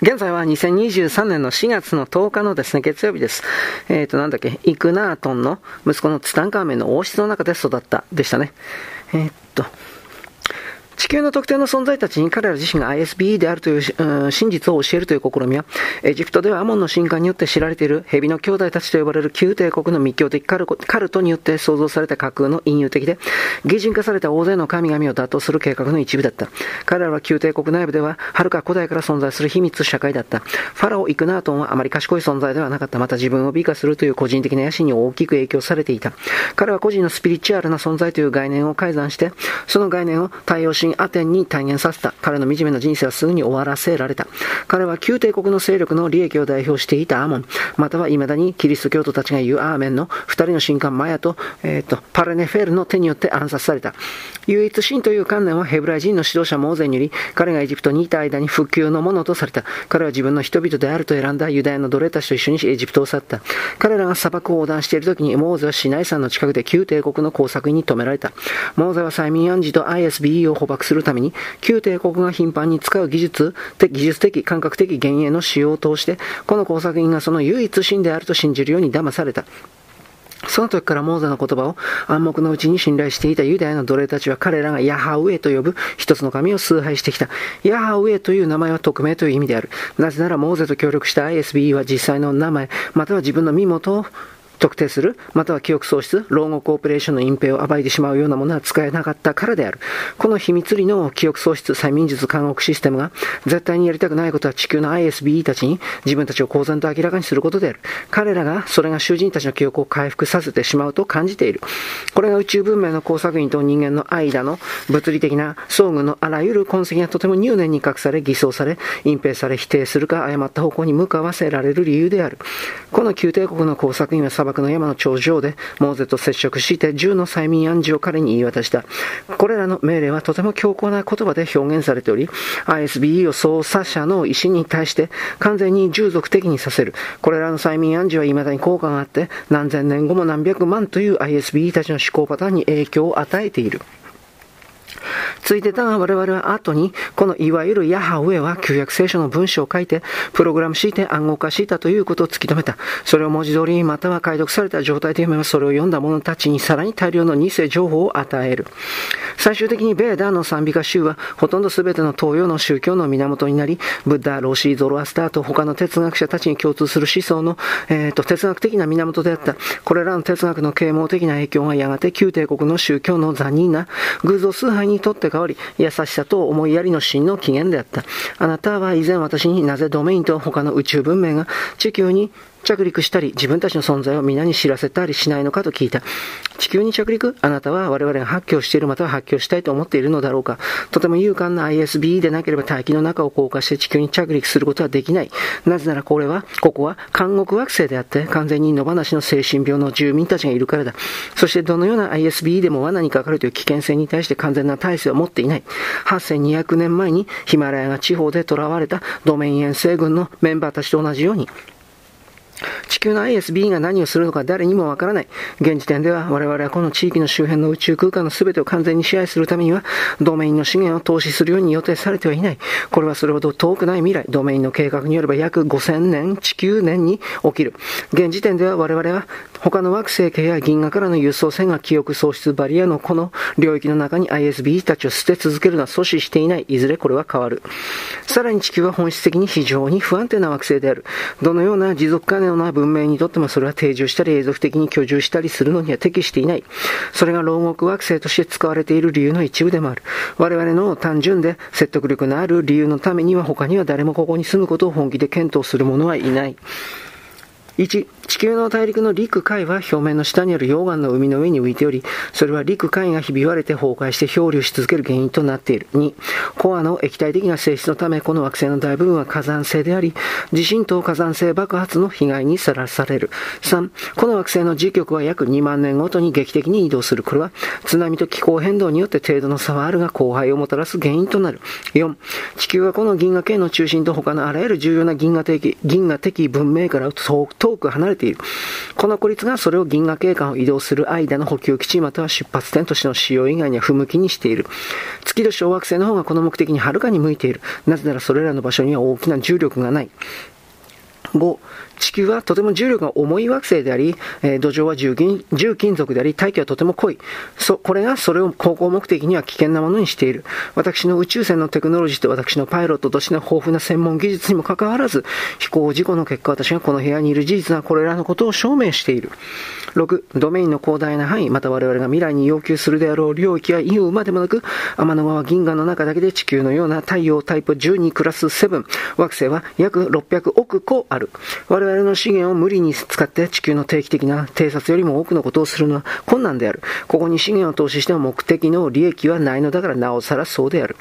現在は2023年の4月の10日のですね、月曜日です。えっ、ー、と、なんだっけ、イクナートンの息子のツタンカーメンの王室の中で育った、でしたね。えっ、と、地球の特定の存在たちに彼ら自身が ISBE であるという、うん、真実を教えるという試みは、エジプトではアモンの神官によって知られている蛇の兄弟たちと呼ばれる旧帝国の密教的カルカルトによって創造された架空の隠喩的で、擬人化された大勢の神々を打倒する計画の一部だった。彼らは旧帝国内部では、遥か古代から存在する秘密社会だった。ファラオ・イクナートンはあまり賢い存在ではなかった。また自分を美化するという個人的な野心に大きく影響されていた。彼は個人のスピリチュアルな存在という概念を改ざんして、その概念を太陽神アテンに体現させた。彼の惨めな人生はすぐに終わらせられた。彼は旧帝国の勢力の利益を代表していたアモン、または未だにキリスト教徒たちが言うアーメンの二人の神官マヤと、えっ、ー、と、パレネフェルの手によって暗殺された。唯一神という観念はヘブライ人の指導者モーゼにより、彼がエジプトにいた間に復旧のものとされた。彼は自分の人々であると選んだユダヤの奴隷たちと一緒にエジプトを去った。彼らが砂漠を横断している時に、モーゼはシナイ山の近くで旧帝国の工作員に止められた。モーゼは催眠暗示と ISBE を捕獲するために、旧帝国が頻繁に使う技術、技術的、感覚的幻影の使用を通して、この工作員がその唯一真であると信じるように騙された。その時からモーゼの言葉を暗黙のうちに信頼していたユダヤの奴隷たちは彼らがヤハウェと呼ぶ一つの神を崇拝してきた。ヤハウェという名前は匿名という意味である。なぜならモーゼと協力した ISBE は実際の名前、または自分の身元を特定する、または記憶喪失、老後コーポレーションの隠蔽を暴いてしまうようなものは使えなかったからである。この秘密裏の記憶喪失、催眠術監獄システムが、絶対にやりたくないことは地球の ISBE たちに自分たちを公然と明らかにすることである。彼らが、それが囚人たちの記憶を回復させてしまうと感じている。これが宇宙文明の工作員と人間の間の物理的な遭遇のあらゆる痕跡がとても入念に隠され、偽装され、隠蔽され、否定するか誤った方向に向かわせられる理由である。この宮廷国の工作員は漠の山の頂上でモーゼと接触して銃の催眠暗示を彼に言い渡した。これらの命令はとても強硬な言葉で表現されており、ISBE を捜査者の意思に対して完全に従属的にさせる。これらの催眠暗示は未だに効果があって、何千年後も何百万という ISBE たちの思考パターンに影響を与えている。ついてたが我々は後に、このいわゆるヤハウェは旧約聖書の文章を書いて、プログラムして暗号化したということを突き止めた。それを文字通りまたは解読された状態で読めば、それを読んだ者たちにさらに大量の偽情報を与える。最終的にベーダーの賛美歌集は、ほとんど全ての東洋の宗教の源になり、ブッダ、ロシー、ゾロアスターと他の哲学者たちに共通する思想の、えーと、哲学的な源であった。これらの哲学の啓蒙的な影響がやがて旧帝国の宗教の残忍な偶像崇拝にとって変わり、優しさと思いやりの真の起源であった。あなたは以前私になぜドメインと他の宇宙文明が地球に着陸したり、自分たちの存在を皆に知らせたりしないのかと聞いた。地球に着陸？あなたは我々が発狂しているまたは発狂したいと思っているのだろうかとても勇敢な ISB でなければ大気の中を降下して地球に着陸することはできない。なぜならこれは、ここは監獄惑星であって完全に野放しの精神病の住民たちがいるからだ。そしてどのような ISB でも罠にかかるという危険性に対して完全な体制を持っていない。8200年前にヒマラヤが地方で囚われたドメイン遠征軍のメンバーたちと同じように、地球の ISB が何をするのか誰にもわからない。現時点では我々はこの地域の周辺の宇宙空間の全てを完全に支配するためには、ドメインの資源を投資するように予定されてはいない。これはそれほど遠くない未来、ドメインの計画によれば約5000年、地球年に起きる。現時点では我々は他の惑星系や銀河からの輸送船が記憶喪失バリアのこの領域の中に ISB たちを捨て続けるのは阻止していない。いずれこれは変わる。さらに地球は本質的に非常に不安定な惑星である。どのような持続可能な文明にとってもそれは定住したり永続的に居住したりするのには適していない。それが牢獄惑星として使われている理由の一部でもある。我々の単純で説得力のある理由のためには他には誰もここに住むことを本気で検討する者はいない。1、地球の大陸の陸海は表面の下にある溶岩の海の上に浮いており、それは陸海がひび割れて崩壊して漂流し続ける原因となっている。2、コアの液体的な性質のため、この惑星の大部分は火山性であり、地震と火山性爆発の被害にさらされる。3、この惑星の磁極は約2万年ごとに劇的に移動する。これは津波と気候変動によって程度の差はあるが、荒廃をもたらす原因となる。4、地球はこの銀河系の中心と他のあらゆる重要な銀河的、銀河的文明から遠く離れてている。この孤立がそれを銀河系間を移動する間の補給基地または出発点としての使用以外には不向きにしている。月と小惑星の方がこの目的にはるかに向いている。なぜならそれらの場所には大きな重力がない。5、地球はとても重力が重い惑星であり、えー、土壌は重金重金属であり、大気はとても濃い。そ、これがそれを航行目的には危険なものにしている。私の宇宙船のテクノロジーと私のパイロットとしての豊富な専門技術にもかかわらず、飛行事故の結果私がこの部屋にいる事実はこれらのことを証明している。6、ドメインの広大な範囲、また我々が未来に要求するであろう領域は言うまでもなく、天の川銀河の中だけで地球のような太陽タイプ12クラス7、惑星は約600億個ある。我々我々の資源を無理に使って地球の定期的な偵察よりも多くのことをするのは困難である。ここに資源を投資しても目的の利益はないのだからなおさらそうである。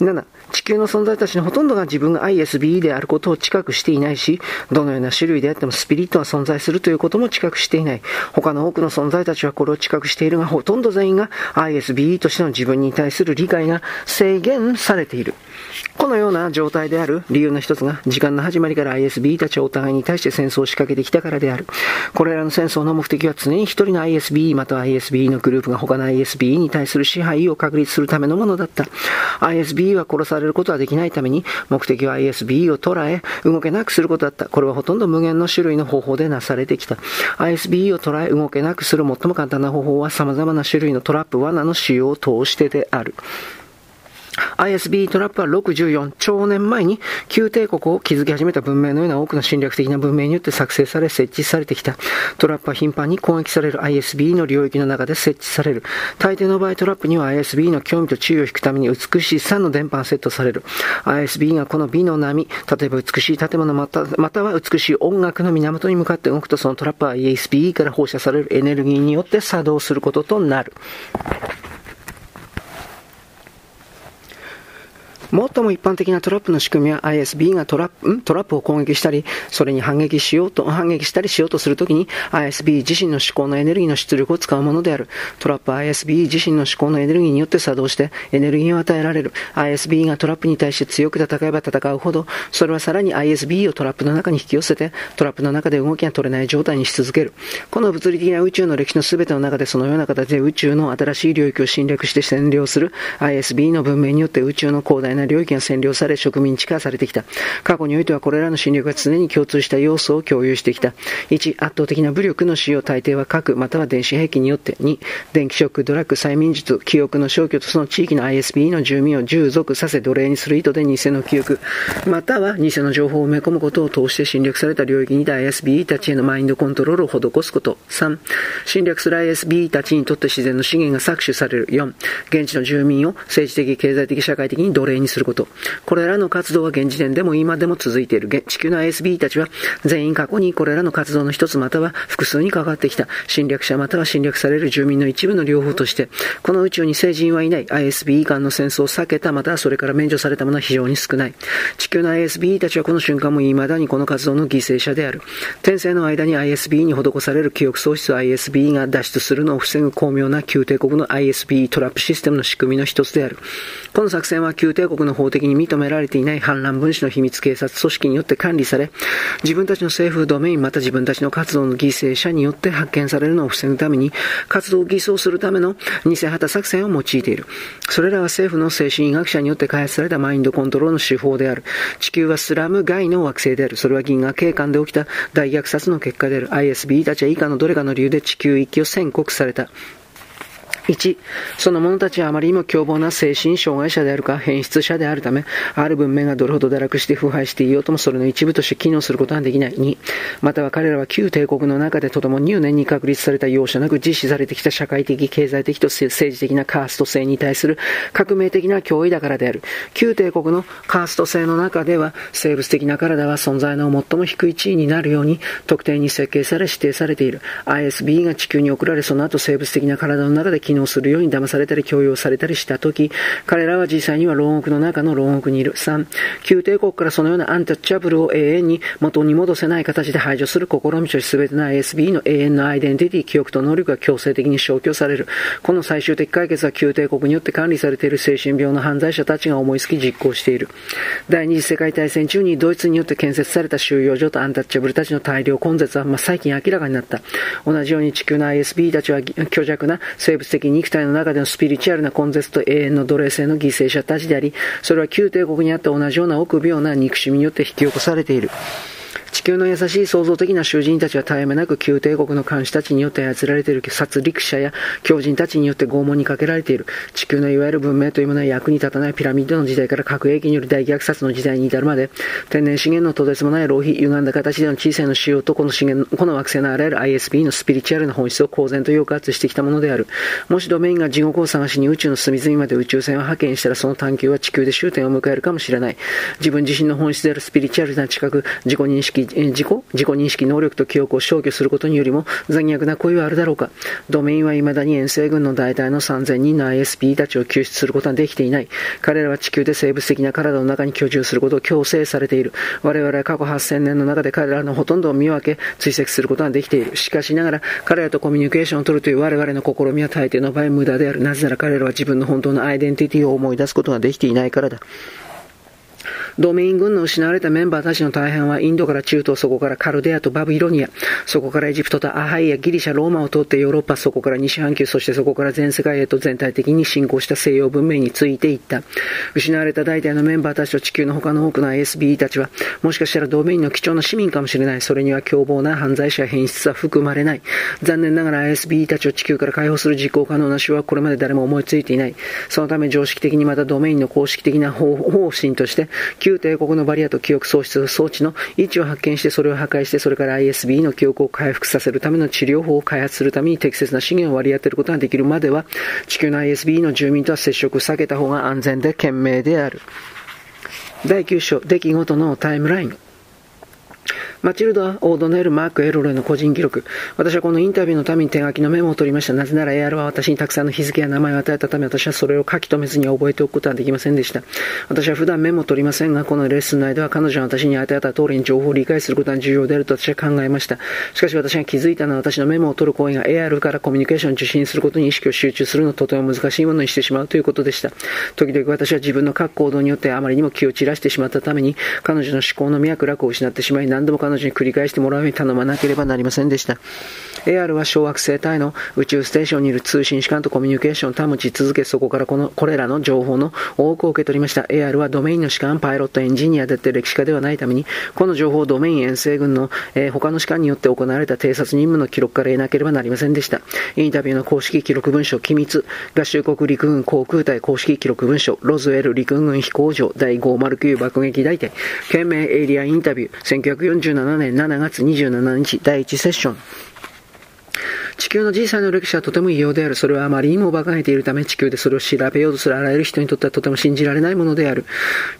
7、地球の存在たちのほとんどが自分が ISBE であることを知覚していないし、どのような種類であってもスピリットは存在するということも知覚していない。他の多くの存在たちはこれを知覚しているが、ほとんど全員が ISBE としての自分に対する理解が制限されている。このような状態である理由の一つが、時間の始まりから ISB たちはお互いに対して戦争を仕掛けてきたからである。これらの戦争の目的は常に一人の ISB または ISB のグループが他の ISB に対する支配を確立するためのものだった。ISB は殺されることはできないために、目的は ISB を捉え、動けなくすることだった。これはほとんど無限の種類の方法でなされてきた。ISB を捉え、動けなくする最も簡単な方法は様々な種類のトラップ、罠の使用を通してである。ISB トラップは64兆年前に旧帝国を築き始めた文明のような多くの侵略的な文明によって作成され設置されてきた。トラップは頻繁に攻撃される ISB の領域の中で設置される。大抵の場合トラップには ISB の興味と注意を引くために美しい3の電波がセットされる。ISB がこの美の波、例えば美しい建物またまたは美しい音楽の源に向かって動くとそのトラップは ISB から放射されるエネルギーによって作動することとなる。最も一般的なトラップの仕組みは ISB がトラップ、トラップを攻撃したり、それに反撃しようと、反撃したりしようとするときに ISB 自身の思考のエネルギーの出力を使うものである。トラップは ISB 自身の思考のエネルギーによって作動してエネルギーを与えられる。ISB がトラップに対して強く戦えば戦うほど、それはさらに ISB をトラップの中に引き寄せて、トラップの中で動きが取れない状態にし続ける。この物理的な宇宙の歴史の全ての中でそのような形で宇宙の新しい領域を侵略して占領する ISB の文明によって宇宙の広大なな領域が占領され植民地化されてきた。過去においてはこれらの侵略が常に共通した要素を共有してきた。1、圧倒的な武力の使用大抵は核または電子兵器によって。2、電気ショック、ドラッグ、催眠術、記憶の消去とその地域の ISB の住民を従属させ奴隷にする意図で偽の記憶、または偽の情報を埋め込むことを通して侵略された領域にいた ISB たちへのマインドコントロールを施すこと。3、侵略する ISB たちにとって自然の資源が搾取される。4、現地の住民を政治的、経済的、社会的に奴隷にすること。これらの活動は現時点でも今でも続いている。地球の ISB たちは全員過去にこれらの活動の一つまたは複数に関わってきた侵略者または侵略される住民の一部の両方として、この宇宙に成人はいない ISB 間の戦争を避けたまたはそれから免除されたものは非常に少ない。地球の ISB たちはこの瞬間も未だにこの活動の犠牲者である。転生の間に ISB に施される記憶喪失 ISB が脱出するのを防ぐ巧妙な旧帝国の ISB トラップシステムの仕組みの一つである。この作戦は旧帝国国の法的に認められていない反乱分子の秘密警察組織によって管理され、自分たちの政府ドメインまた自分たちの活動の犠牲者によって発見されるのを防ぐために、活動を偽装するための偽旗作戦を用いている。それらは政府の精神医学者によって開発されたマインドコントロールの手法である。地球はスラム外の惑星である。それは銀河警官で起きた大虐殺の結果である。ISB たちは以下のどれかの理由で地球域を宣告された。1、その者たちはあまりにも凶暴な精神障害者であるか変質者であるため、ある文明がどれほど堕落して腐敗していようともそれの一部として機能することはできない。2、または彼らは旧帝国の中でとても入念に確立された容赦なく実施されてきた社会的、経済的と政治的なカースト制に対する革命的な脅威だからである。旧帝国のカースト制の中では、生物的な体は存在の最も低い地位になるように特定に設計され指定されている。ISB が地球に送られ、その後生物的な体の中で機能するように騙されたり強要されたりしたとき、彼らは実際には牢獄の中の牢獄にいる。3、旧帝国からそのようなアンタッチャブルを永遠に元に戻せない形で排除する試みとし全ての ISB の永遠のアイデンティティ、記憶と能力が強制的に消去される。この最終的解決は旧帝国によって管理されている精神病の犯罪者たちが思いつき実行している。第二次世界大戦中にドイツによって建設された収容所とアンタッチャブルたちの大量根絶は、まあ、最近明らかになった。同じように地球の ISB たちは虚弱な生物的肉体の中でのスピリチュアルな根絶と永遠の奴隷性の犠牲者たちであり、それは旧帝国にあった同じような臆病な憎しみによって引き起こされている。地球の優しい創造的な囚人たちは絶え間なく旧帝国の監視たちによって操られている殺戮者や狂人たちによって拷問にかけられている。地球のいわゆる文明というものは役に立たないピラミッドの時代から核兵器による大虐殺の時代に至るまで、天然資源のとてつもない浪費、歪んだ形での小さいの使用とこの資源、この惑星のあらゆる ISB のスピリチュアルな本質を公然と抑圧してきたものである。もしドメインが地獄を探しに宇宙の隅々まで宇宙船を派遣したらその探求は地球で終点を迎えるかもしれない。自分自身の本質であるスピリチュアルな知覚、自己認識、自己自己認識能力と記憶を消去することによりも残虐な行為はあるだろうか。ドメインは未だに遠征軍の大隊の3000人の ISP たちを救出することはできていない。彼らは地球で生物的な体の中に居住することを強制されている。我々は過去8000年の中で彼らのほとんどを見分け、追跡することができている。しかしながら、彼らとコミュニケーションを取るという我々の試みは大抵の場合無駄である。なぜなら彼らは自分の本当のアイデンティティを思い出すことができていないからだ。ドメイン軍の失われたメンバーたちの大半はインドから中東、そこからカルデアとバビロニア、そこからエジプトとアハイやギリシャ、ローマを通ってヨーロッパ、そこから西半球、そしてそこから全世界へと全体的に進行した西洋文明についていった。失われた大体のメンバーたちと地球の他の多くの ISBE たちは、もしかしたらドメインの貴重な市民かもしれない。それには凶暴な犯罪者や変質は含まれない。残念ながら ISBE たちを地球から解放する実行可能な手はこれまで誰も思いついていない。そのため常識的にまたドメインの公式的な方針として、旧帝国のバリアと記憶喪失装置の位置を発見してそれを破壊してそれから ISB の記憶を回復させるための治療法を開発するために適切な資源を割り当てることができるまでは地球の ISB の住民とは接触を避けた方が安全で賢明である。第9章出来事のタイムライン。マチルダ・オードネル・マーク・エロレの個人記録。私はこのインタビューのために手書きのメモを取りました。なぜなら AR は私にたくさんの日付や名前を与えたため、私はそれを書き留めずに覚えておくことはできませんでした。私は普段メモを取りませんが、このレッスン内では彼女が私に与えた通りに情報を理解することが重要であると私は考えました。しかし私が気づいたのは私のメモを取る行為が AR からコミュニケーションを受信することに意識を集中するのとても難しいものにしてしまうということでした。時々私は自分の各行動によってあまりにも気を散らしてしまったために、彼女の思考の脈絡を失ってしまい、何度も彼女に繰り返してもらうように頼まなければなりませんでした。AR は小惑星帯の宇宙ステーションにいる通信士官とコミュニケーションを保ち続け、そこからこのこれらの情報の多くを受け取りました。AR はドメインの士官、パイロット、エンジニアでって歴史家ではないために、この情報をドメイン遠征軍の、えー、他の士官によって行われた偵察任務の記録から得なければなりませんでした。インタビューの公式記録文書、機密、合衆国陸軍航空隊公式記録文書、ロズウェル陸軍飛行場第509爆撃大隊、懸命エリアインタビュー、1947 7年7月27日第1セッション。地球の実際の歴史はとても異様である。それはあまりにも馬鹿げているため、地球でそれを調べようとするあらゆる人にとってはとても信じられないものである。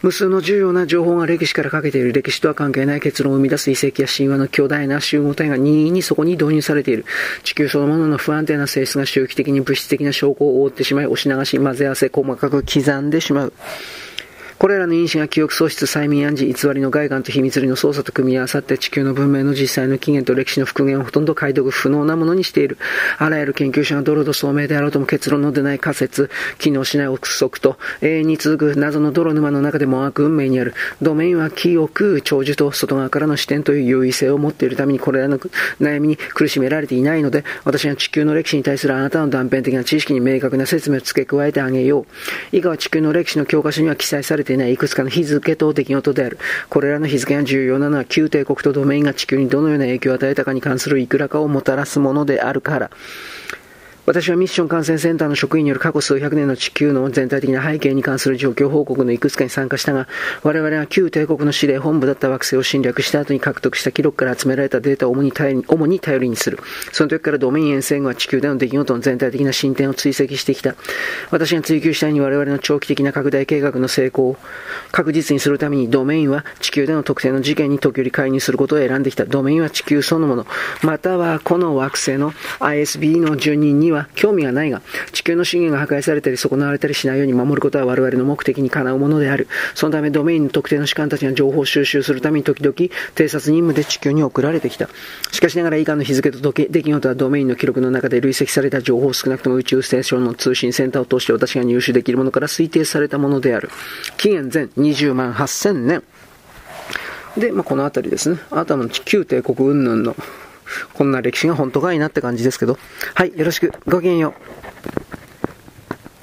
無数の重要な情報が歴史からかけている。歴史とは関係ない結論を生み出す遺跡や神話の巨大な集合体が任意にそこに導入されている。地球そのものの不安定な性質が周期的に物質的な証拠を覆ってしまい、押し流し、混ぜ合わせ、細かく刻んでしまう。これらの因子が記憶喪失、催眠暗示、偽りの外観と秘密裏の操作と組み合わさって地球の文明の実際の起源と歴史の復元をほとんど解読不能なものにしている。あらゆる研究者がドロド聡明であろうとも結論の出ない仮説、機能しない憶測と永遠に続く謎の泥沼の中でも悪運命にある。ドメインは記憶、長寿と外側からの視点という優位性を持っているためにこれらの悩みに苦しめられていないので、私は地球の歴史に対するあなたの断片的な知識に明確な説明を付け加えてあげよう。以下は地球の歴史の教科書には記載されていないいくつかの日付と出来事である。これらの日付が重要なのは旧帝国とドメインが地球にどのような影響を与えたかに関するいくらかをもたらすものであるから。私はミッション感染センターの職員による過去数百年の地球の全体的な背景に関する状況報告のいくつかに参加したが、我々は旧帝国の司令本部だった惑星を侵略した後に獲得した記録から集められたデータを主に頼り主に頼りにする。その時からドメイン沿線軍は地球での出来事の全体的な進展を追跡してきた。私が追求したいに我々の長期的な拡大計画の成功を確実にするためにドメインは地球での特定の事件に時折介入することを選んできた。ドメインは地球そのもの、またはこの惑星の ISB の住人にはは興味がないが、地球の資源が破壊されたり損なわれたりしないように守ることは我々の目的にかなうものである。そのためドメインの特定の士官たちが情報収集するために時々偵察任務で地球に送られてきた。しかしながら以下の日付と時出来事はドメインの記録の中で累積された情報を少なくとも宇宙ステーションの通信センターを通して私が入手できるものから推定されたものである。紀元前20万8000年。で、まあ、この辺りですね。あとは旧帝国云々の、こんな歴史が本当かいなって感じですけど。はい、よろしく。ごきげんよう。